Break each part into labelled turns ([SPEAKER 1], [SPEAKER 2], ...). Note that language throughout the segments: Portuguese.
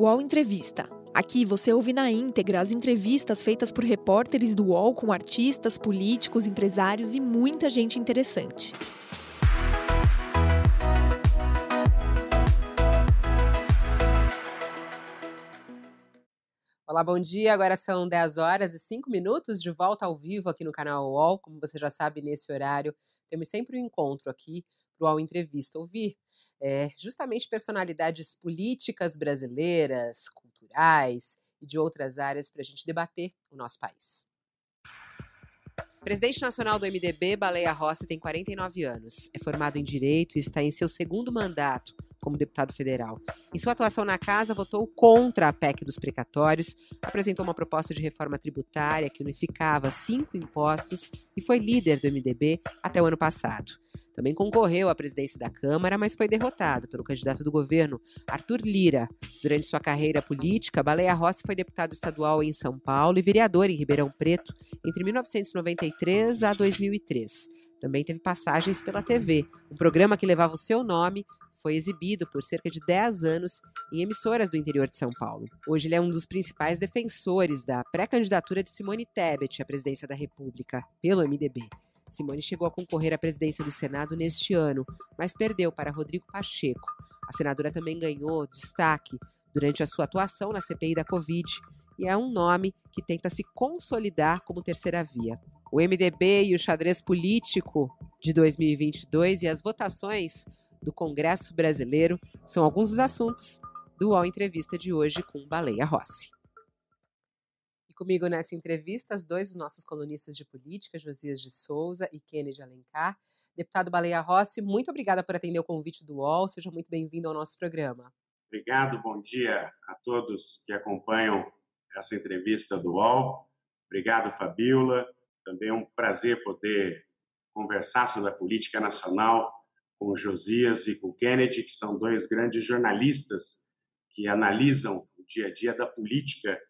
[SPEAKER 1] UOL Entrevista. Aqui você ouve na íntegra as entrevistas feitas por repórteres do UOL com artistas, políticos, empresários e muita gente interessante.
[SPEAKER 2] Olá, bom dia. Agora são 10 horas e 5 minutos de volta ao vivo aqui no canal UOL. Como você já sabe, nesse horário temos sempre um encontro aqui para o UOL Entrevista. Ouvir é, justamente personalidades políticas brasileiras, culturais e de outras áreas para a gente debater o nosso país. Presidente nacional do MDB, Baleia Rossi, tem 49 anos. É formado em Direito e está em seu segundo mandato como deputado federal. Em sua atuação na casa, votou contra a PEC dos precatórios, apresentou uma proposta de reforma tributária que unificava cinco impostos e foi líder do MDB até o ano passado. Também concorreu à presidência da Câmara, mas foi derrotado pelo candidato do governo, Arthur Lira. Durante sua carreira política, Baleia Rossi foi deputado estadual em São Paulo e vereador em Ribeirão Preto entre 1993 a 2003. Também teve passagens pela TV, um programa que levava o seu nome foi exibido por cerca de 10 anos em emissoras do interior de São Paulo. Hoje ele é um dos principais defensores da pré-candidatura de Simone Tebet à presidência da República pelo MDB. Simone chegou a concorrer à presidência do Senado neste ano, mas perdeu para Rodrigo Pacheco. A senadora também ganhou destaque durante a sua atuação na CPI da Covid e é um nome que tenta se consolidar como terceira via. O MDB e o xadrez político de 2022 e as votações do Congresso Brasileiro são alguns dos assuntos do UOL Entrevista de hoje com Baleia Rossi. E comigo nessa entrevista, os dois dos nossos colunistas de política, Josias de Souza e Kennedy Alencar. Deputado Baleia Rossi, muito obrigada por atender o convite do UOL. Seja muito bem-vindo ao nosso programa.
[SPEAKER 3] Obrigado, bom dia a todos que acompanham essa entrevista do UOL. Obrigado, Fabiola. Também é um prazer poder conversar sobre a política nacional com o Josias e com o Kennedy, que são dois grandes jornalistas que analisam o dia a dia da política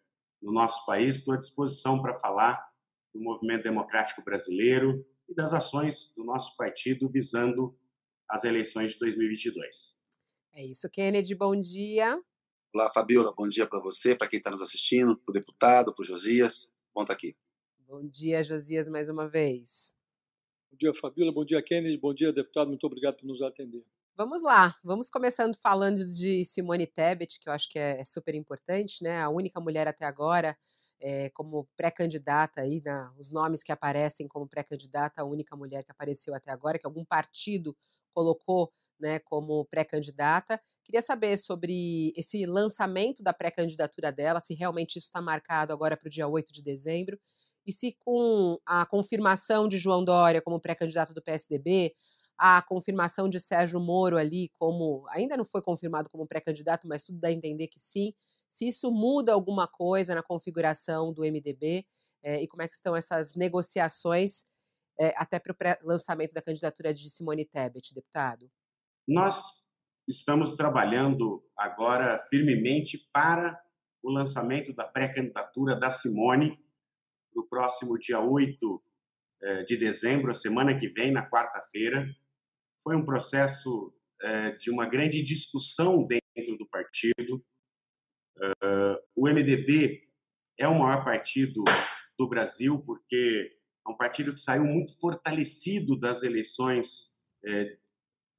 [SPEAKER 3] no nosso país. Estou à disposição para falar do movimento democrático brasileiro e das ações do nosso partido visando as eleições de 2022.
[SPEAKER 2] É isso, Kennedy. Bom dia.
[SPEAKER 4] Olá, Fabiola. Bom dia para você, para quem está nos assistindo, para o deputado, para o Josias. Bom estar tá aqui.
[SPEAKER 2] Bom dia, Josias, mais uma vez.
[SPEAKER 5] Bom dia, Fabíola. Bom dia, Kennedy. Bom dia, deputado. Muito obrigado por nos atender.
[SPEAKER 2] Vamos lá, vamos começando falando de Simone Tebet, que eu acho que é super importante, né? A única mulher até agora é, como pré-candidata aí, na, os nomes que aparecem como pré-candidata, a única mulher que apareceu até agora, que algum partido colocou né, como pré-candidata. Queria saber sobre esse lançamento da pré-candidatura dela, se realmente isso está marcado agora para o dia 8 de dezembro, e se com a confirmação de João Dória como pré-candidato do PSDB, a confirmação de Sérgio Moro ali como ainda não foi confirmado como pré-candidato, mas tudo dá a entender que sim. Se isso muda alguma coisa na configuração do MDB é, eh, e como é que estão essas negociações é, até para o lançamento da candidatura de Simone Tebet, deputado?
[SPEAKER 3] Nós estamos trabalhando agora firmemente para o lançamento da pré-candidatura da Simone para o próximo dia 8 eh, de dezembro, a semana que vem, na quarta-feira. Foi um processo eh, de uma grande discussão dentro do partido. Eh, o MDB é o maior partido do Brasil, porque é um partido que saiu muito fortalecido das eleições,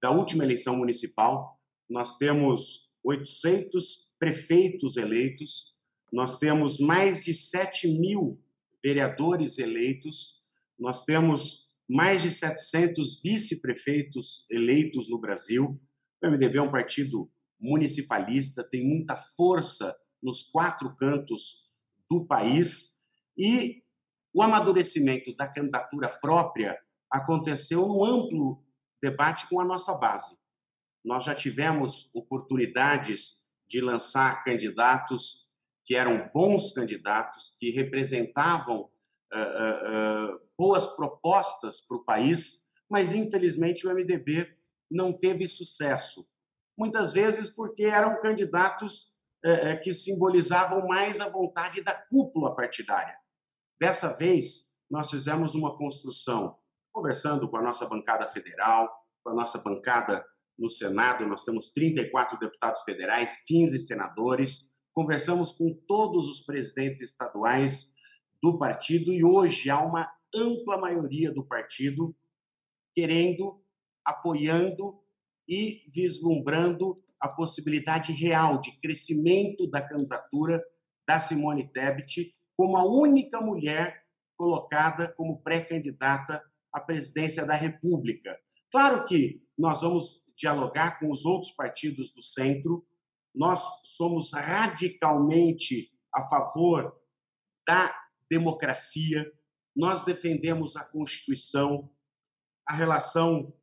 [SPEAKER 3] da última eleição municipal. Nós temos 800 prefeitos eleitos, nós temos mais de 7 mil vereadores eleitos, nós temos mais de 700 vice-prefeitos eleitos no Brasil. O MDB é um partido municipalista, tem muita força nos quatro cantos do país e o amadurecimento da candidatura própria aconteceu no amplo debate com a nossa base. Nós já tivemos oportunidades de lançar candidatos que eram bons candidatos, que representavam uh, uh, uh, boas propostas para o país, mas infelizmente o MDB não teve sucesso. Muitas vezes porque eram candidatos que simbolizavam mais a vontade da cúpula partidária. Dessa vez, nós fizemos uma construção, conversando com a nossa bancada federal, com a nossa bancada no Senado, nós temos 34 deputados federais, 15 senadores, conversamos com todos os presidentes estaduais do partido e hoje há uma ampla maioria do partido querendo, apoiando e vislumbrando a possibilidade real de crescimento da candidatura da Simone Tebet como a única mulher colocada como pré-candidata à presidência da República. Claro que nós vamos dialogar com os outros partidos do centro, nós somos radicalmente a favor da democracia, nós defendemos a Constituição, a relação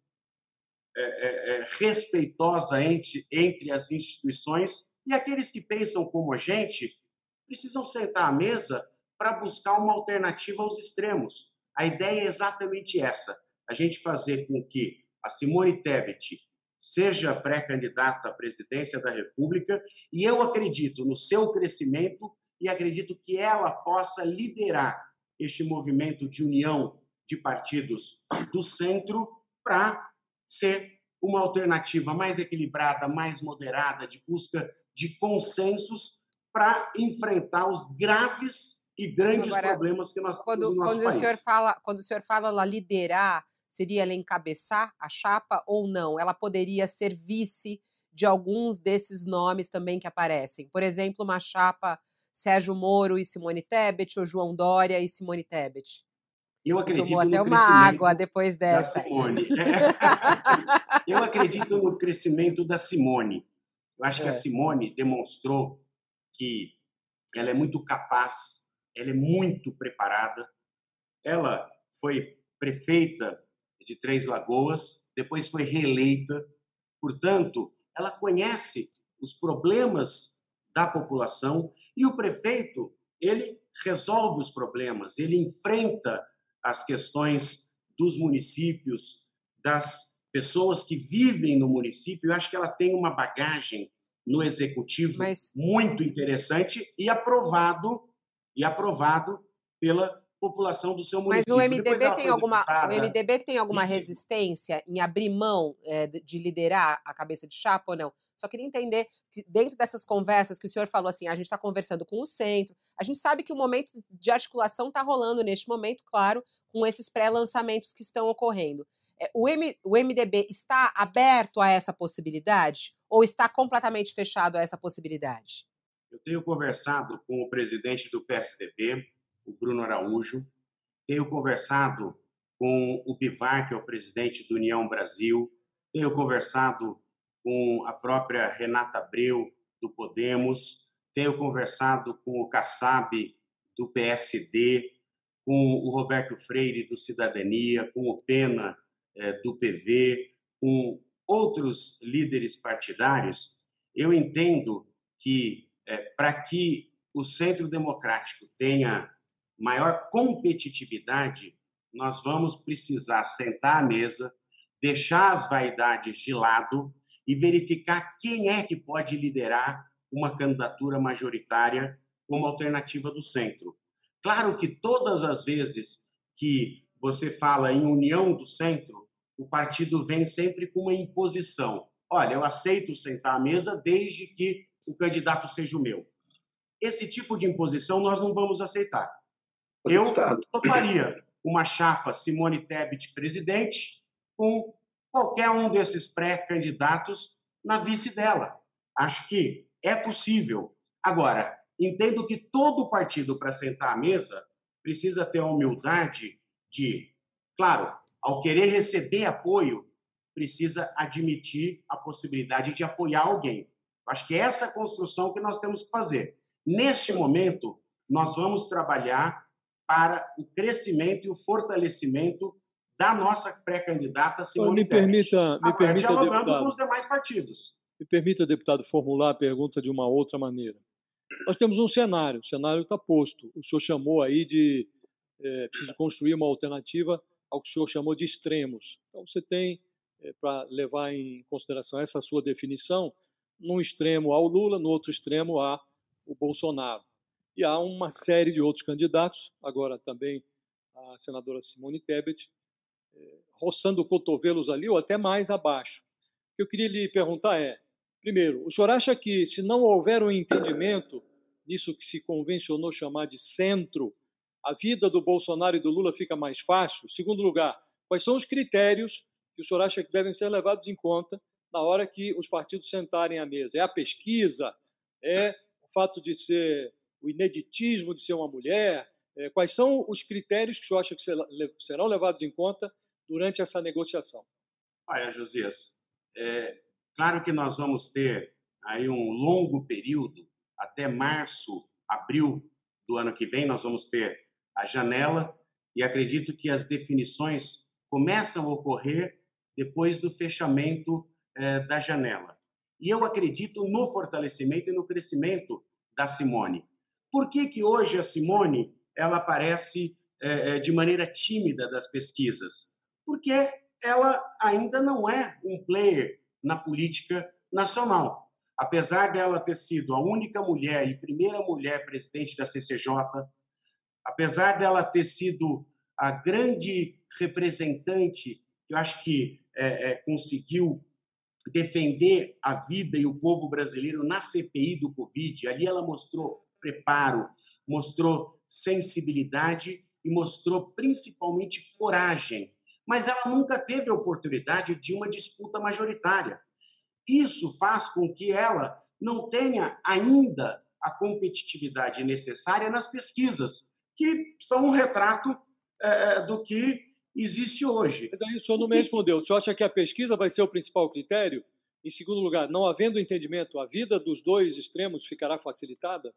[SPEAKER 3] é, é, é, respeitosa entre, entre as instituições e aqueles que pensam como a gente precisam sentar à mesa para buscar uma alternativa aos extremos. A ideia é exatamente essa: a gente fazer com que a Simone Tebet seja pré-candidata à presidência da República e eu acredito no seu crescimento e acredito que ela possa liderar este movimento de união de partidos do centro para ser uma alternativa mais equilibrada, mais moderada, de busca de consensos para enfrentar os graves e grandes Agora, problemas que nós
[SPEAKER 2] quando, temos no nosso
[SPEAKER 3] quando
[SPEAKER 2] país. O senhor fala, quando o senhor fala ela liderar, seria ela encabeçar a chapa ou não? Ela poderia ser vice de alguns desses nomes também que aparecem. Por exemplo, uma chapa Sérgio Moro e Simone Tebet, ou João Dória e Simone Tebet.
[SPEAKER 3] Eu acredito
[SPEAKER 2] Tomou
[SPEAKER 3] até
[SPEAKER 2] uma água depois dessa.
[SPEAKER 3] Da Simone. eu acredito no crescimento da Simone. Eu acho é. que a é. Simone demonstrou que ela é muito capaz, ela é muito preparada. Ela foi prefeita de Três Lagoas, depois foi reeleita. Portanto, ela conhece os problemas da população e o prefeito, ele resolve os problemas, ele enfrenta as questões dos municípios, das pessoas que vivem no município. Eu acho que ela tem uma bagagem no executivo Mas... muito interessante e aprovado e aprovado pela população do seu município.
[SPEAKER 2] Mas o MDB tem alguma, o MDB tem alguma resistência em abrir mão é, de liderar a cabeça de chapa ou não? Só queria entender que dentro dessas conversas que o senhor falou assim, a gente está conversando com o centro, a gente sabe que o momento de articulação está rolando neste momento, claro, com esses pré-lançamentos que estão ocorrendo. É, o, M, o MDB está aberto a essa possibilidade ou está completamente fechado a essa possibilidade?
[SPEAKER 3] Eu tenho conversado com o presidente do PSDB, o Bruno Araújo, tenho conversado com o Bivar, que é o presidente do União Brasil, tenho conversado com a própria Renata Abreu, do Podemos, tenho conversado com o Kassab, do PSD, com o Roberto Freire, do Cidadania, com o Pena, é, do PV, com outros líderes partidários, eu entendo que é, para que o Centro Democrático tenha maior competitividade, nós vamos precisar sentar à mesa, deixar as vaidades de lado e verificar quem é que pode liderar uma candidatura majoritária como alternativa do centro. Claro que todas as vezes que você fala em união do centro, o partido vem sempre com uma imposição. Olha, eu aceito sentar à mesa desde que o candidato seja o meu. Esse tipo de imposição nós não vamos aceitar. Eu toparia uma chapa Simone Tebet presidente com qualquer um desses pré-candidatos na vice dela. Acho que é possível. Agora, entendo que todo partido, para sentar à mesa, precisa ter a humildade de, claro, ao querer receber apoio, precisa admitir a possibilidade de apoiar alguém. Acho que é essa construção que nós temos que fazer. Neste momento, nós vamos trabalhar para o crescimento e o fortalecimento da nossa pré-candidata Simone
[SPEAKER 5] me permita, me
[SPEAKER 3] Agora,
[SPEAKER 5] permita,
[SPEAKER 3] dialogando
[SPEAKER 5] deputado,
[SPEAKER 3] com os demais partidos.
[SPEAKER 5] Me permita, deputado, formular a pergunta de uma outra maneira. Nós temos um cenário, o cenário está posto. O senhor chamou aí de é, preciso construir uma alternativa ao que o senhor chamou de extremos. Então, você tem, é, para levar em consideração essa sua definição, num extremo há o Lula, no outro extremo há o Bolsonaro. E há uma série de outros candidatos, agora também a senadora Simone Tebet, roçando cotovelos ali ou até mais abaixo. O que eu queria lhe perguntar é, Primeiro, o senhor acha que se não houver um entendimento nisso que se convencionou chamar de centro, a vida do Bolsonaro e do Lula fica mais fácil? Segundo lugar, quais são os critérios que o senhor acha que devem ser levados em conta na hora que os partidos sentarem à mesa? É a pesquisa? É o fato de ser o ineditismo de ser uma mulher? É, quais são os critérios que o senhor acha que serão levados em conta durante essa negociação?
[SPEAKER 3] Olha, Josias, é, claro que nós vamos ter aí um longo período, até março, abril do ano que vem, nós vamos ter a janela, e acredito que as definições começam a ocorrer depois do fechamento é, da janela. E eu acredito no fortalecimento e no crescimento da Simone. Por que, que hoje a Simone ela aparece é, de maneira tímida das pesquisas? Porque ela ainda não é um player na política nacional. Apesar dela ter sido a única mulher e primeira mulher presidente da CCJ, apesar dela ter sido a grande representante que eu acho que é, é, conseguiu defender a vida e o povo brasileiro na CPI do Covid, ali ela mostrou preparo, mostrou sensibilidade e mostrou principalmente coragem mas ela nunca teve a oportunidade de uma disputa majoritária. Isso faz com que ela não tenha ainda a competitividade necessária nas pesquisas, que são um retrato é, do que existe hoje.
[SPEAKER 5] Mas aí o senhor não me respondeu. O senhor acha que a pesquisa vai ser o principal critério? Em segundo lugar, não havendo entendimento, a vida dos dois extremos ficará facilitada?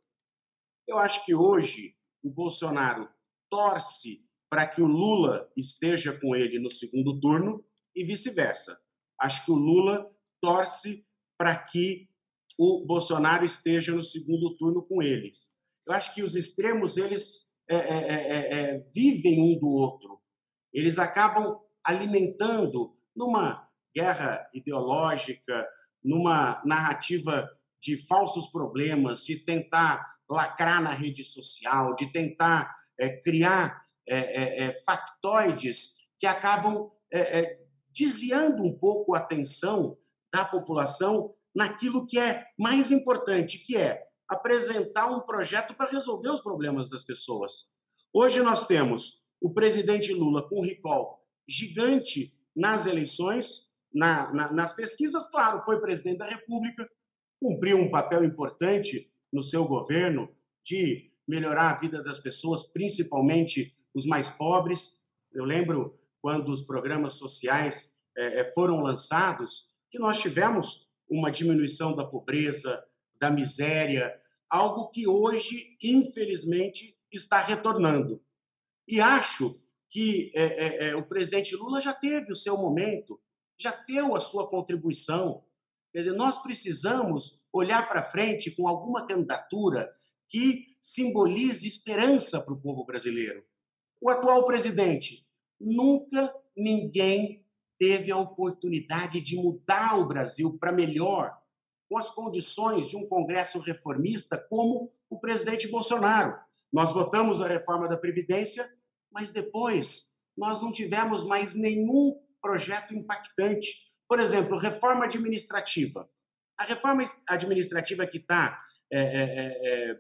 [SPEAKER 3] Eu acho que hoje o Bolsonaro torce para que o Lula esteja com ele no segundo turno e vice-versa. Acho que o Lula torce para que o Bolsonaro esteja no segundo turno com eles. Eu acho que os extremos eles é, é, é, é, é vivem um do outro. Eles acabam alimentando numa guerra ideológica, numa narrativa de falsos problemas, de tentar lacrar na rede social, de tentar é, criar é, é, é, factoides que acabam é, desviando um pouco a atenção da população naquilo que é mais importante, que é apresentar um projeto para resolver os problemas das pessoas. Hoje nós temos o presidente Lula com recall gigante nas eleições, na, na, nas pesquisas, claro, foi presidente da República, cumpriu um papel importante no seu governo de melhorar a vida das pessoas, principalmente os mais pobres. Eu lembro quando os programas sociais é, é, foram lançados, que nós tivemos uma diminuição da pobreza, da miséria, algo que hoje, infelizmente, está retornando. E acho que é, é, é, o presidente Lula já teve o seu momento, já deu a sua contribuição. Quer dizer, nós precisamos olhar para frente com alguma candidatura que simbolize esperança para o povo brasileiro. O atual presidente, nunca ninguém teve a oportunidade de mudar o Brasil para melhor, com as condições de um Congresso reformista, como o presidente Bolsonaro. Nós votamos a reforma da Previdência, mas depois nós não tivemos mais nenhum projeto impactante. Por exemplo, reforma administrativa. A reforma administrativa que está é, é, é, é,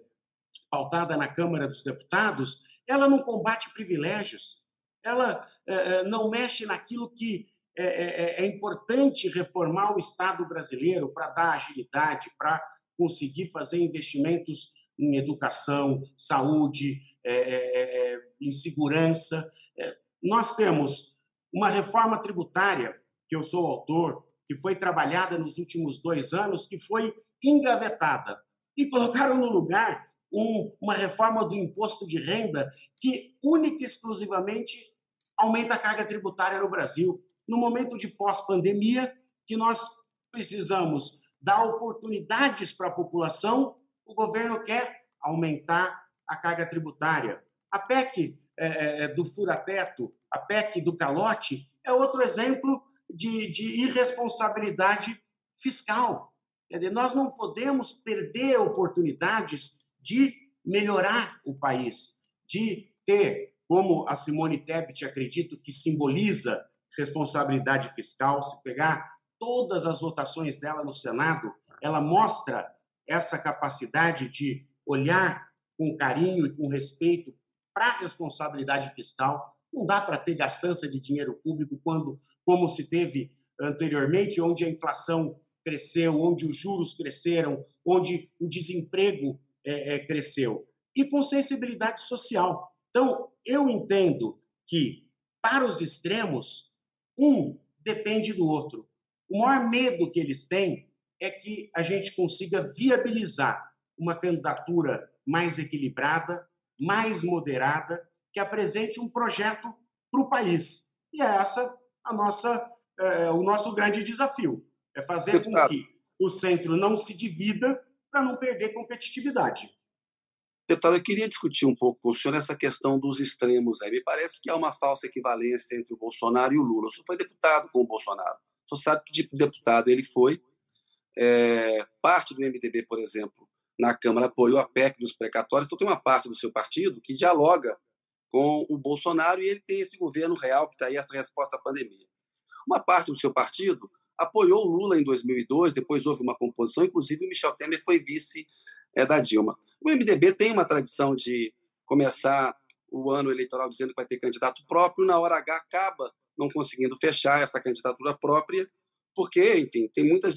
[SPEAKER 3] pautada na Câmara dos Deputados, ela não combate privilégios, ela é, não mexe naquilo que é, é, é, importante reformar o Estado brasileiro para dar agilidade, para conseguir fazer investimentos em educação, saúde, é, é, em segurança. nós temos uma reforma tributária, que eu sou autor, que foi trabalhada nos últimos dois anos, que foi engavetada. E colocaram no lugar um, uma reforma do imposto de renda que única e exclusivamente aumenta a carga tributária no Brasil. No momento de pós-pandemia, que nós precisamos dar oportunidades para a população, o governo quer aumentar a carga tributária. A PEC é, é, é, do furateto, a PEC do calote, é outro exemplo de, de irresponsabilidade fiscal. Nós não podemos perder oportunidades de melhorar o país, de ter, como a Simone Tebet acredito que simboliza responsabilidade fiscal, se pegar todas as votações dela no Senado, ela mostra essa capacidade de olhar com carinho e com respeito para a responsabilidade fiscal. Não dá para ter gastança de dinheiro público quando, como se teve anteriormente, onde a inflação cresceu, onde os juros cresceram, onde o desemprego é, é, cresceu. E com sensibilidade social. Então, eu entendo que, para os extremos, um depende do outro. O maior medo que eles têm é que a gente consiga viabilizar uma candidatura mais equilibrada, mais moderada, que apresente um projeto para o país. E é essa a nossa, é, o nosso grande desafio. É fazer Deputado. com que o centro não se divida para não perder competitividade.
[SPEAKER 4] Deputado, eu queria discutir um pouco com o senhor essa questão dos extremos. Aí. Me parece que há uma falsa equivalência entre o Bolsonaro e o Lula. O senhor foi deputado com o Bolsonaro. O senhor sabe que tipo de deputado ele foi. É, parte do MDB, por exemplo, na Câmara apoiou a PEC dos precatórios. Então, tem uma parte do seu partido que dialoga com o Bolsonaro e ele tem esse governo real que está aí, essa resposta à pandemia. Uma parte do seu partido apoiou o Lula em 2002, depois houve uma composição, inclusive o Michel Temer foi vice é, da Dilma. O MDB tem uma tradição de começar o ano eleitoral dizendo que vai ter candidato próprio, na hora H acaba não conseguindo fechar essa candidatura própria, porque, enfim, tem muitas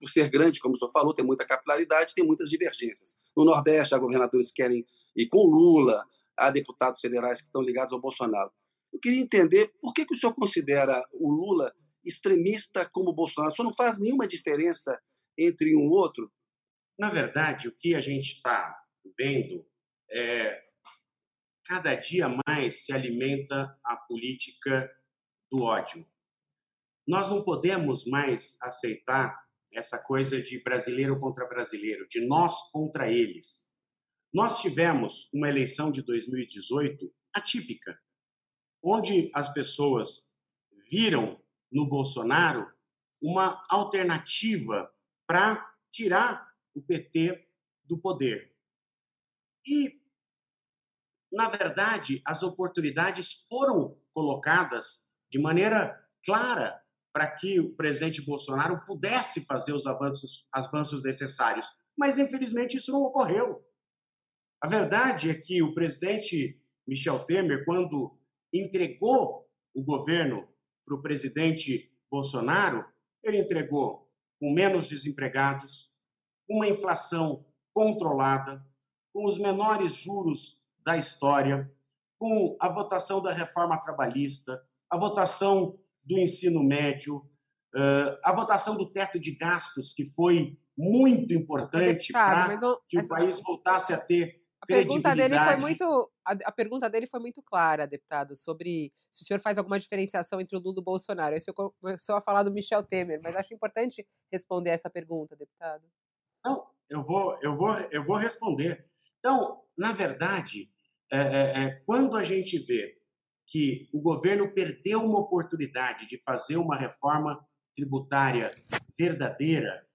[SPEAKER 4] por ser grande, como o senhor falou, tem muita capilaridade, tem muitas divergências. No Nordeste, há governadores que querem ir com Lula, há deputados federais que estão ligados ao Bolsonaro. Eu queria entender por que, que o senhor considera o Lula extremista como o Bolsonaro. O senhor não faz nenhuma diferença entre um outro?
[SPEAKER 3] Na verdade, o que a gente está vendo é cada dia mais se alimenta a política do ódio. Nós não podemos mais aceitar essa coisa de brasileiro contra brasileiro, de nós contra eles. Nós tivemos uma eleição de 2018 atípica, onde as pessoas viram no Bolsonaro uma alternativa para tirar o PT do poder. E, na verdade, as oportunidades foram colocadas de maneira clara para que o presidente Bolsonaro pudesse fazer os avanços, avanços necessários. Mas, infelizmente, isso não ocorreu. A verdade é que o presidente Michel Temer, quando entregou o governo para o presidente Bolsonaro, ele entregou com menos desempregados, uma inflação controlada, com os menores juros da história, com a votação da reforma trabalhista, a votação do ensino médio, a votação do teto de gastos, que foi muito importante para que o país voltasse a ter a pergunta
[SPEAKER 2] dele foi muito a, a, pergunta dele foi muito clara, deputado, sobre se o senhor faz alguma diferenciação entre o Lula e o Bolsonaro. Aí o senhor começou a falar do Michel Temer, mas acho importante responder essa pergunta, deputado.
[SPEAKER 3] Não, eu vou, eu vou, eu vou responder. Então, na verdade, é, é, é, quando a gente vê que o governo perdeu uma oportunidade de fazer uma reforma tributária verdadeira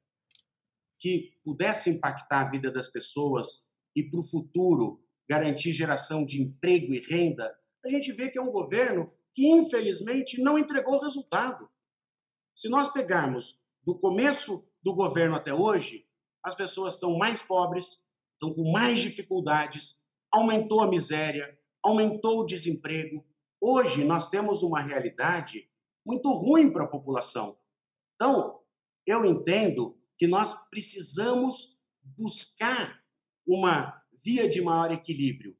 [SPEAKER 3] que pudesse impactar a vida das pessoas e para o futuro garantir geração de emprego e renda, a gente vê que é um governo que infelizmente não entregou resultado. Se nós pegarmos do começo do governo até hoje, as pessoas estão mais pobres, estão com mais dificuldades, aumentou a miséria, aumentou o desemprego. Hoje nós temos uma realidade muito ruim para a população. Então, eu entendo que nós precisamos buscar uma via de maior equilíbrio.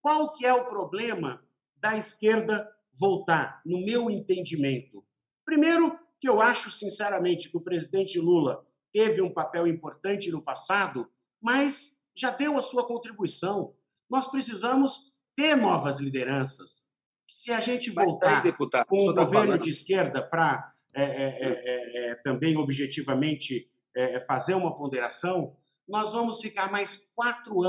[SPEAKER 3] Qual que é o problema da esquerda voltar, no meu entendimento? Primeiro, que eu acho sinceramente que o presidente Lula teve um papel importante no passado, mas já deu a sua contribuição. Nós precisamos ter novas lideranças. Se a gente voltar aí, com o tá governo falando. de esquerda para é é, é, é, também objetivamente é, fazer uma ponderação, nós vamos ficar mais quatro anos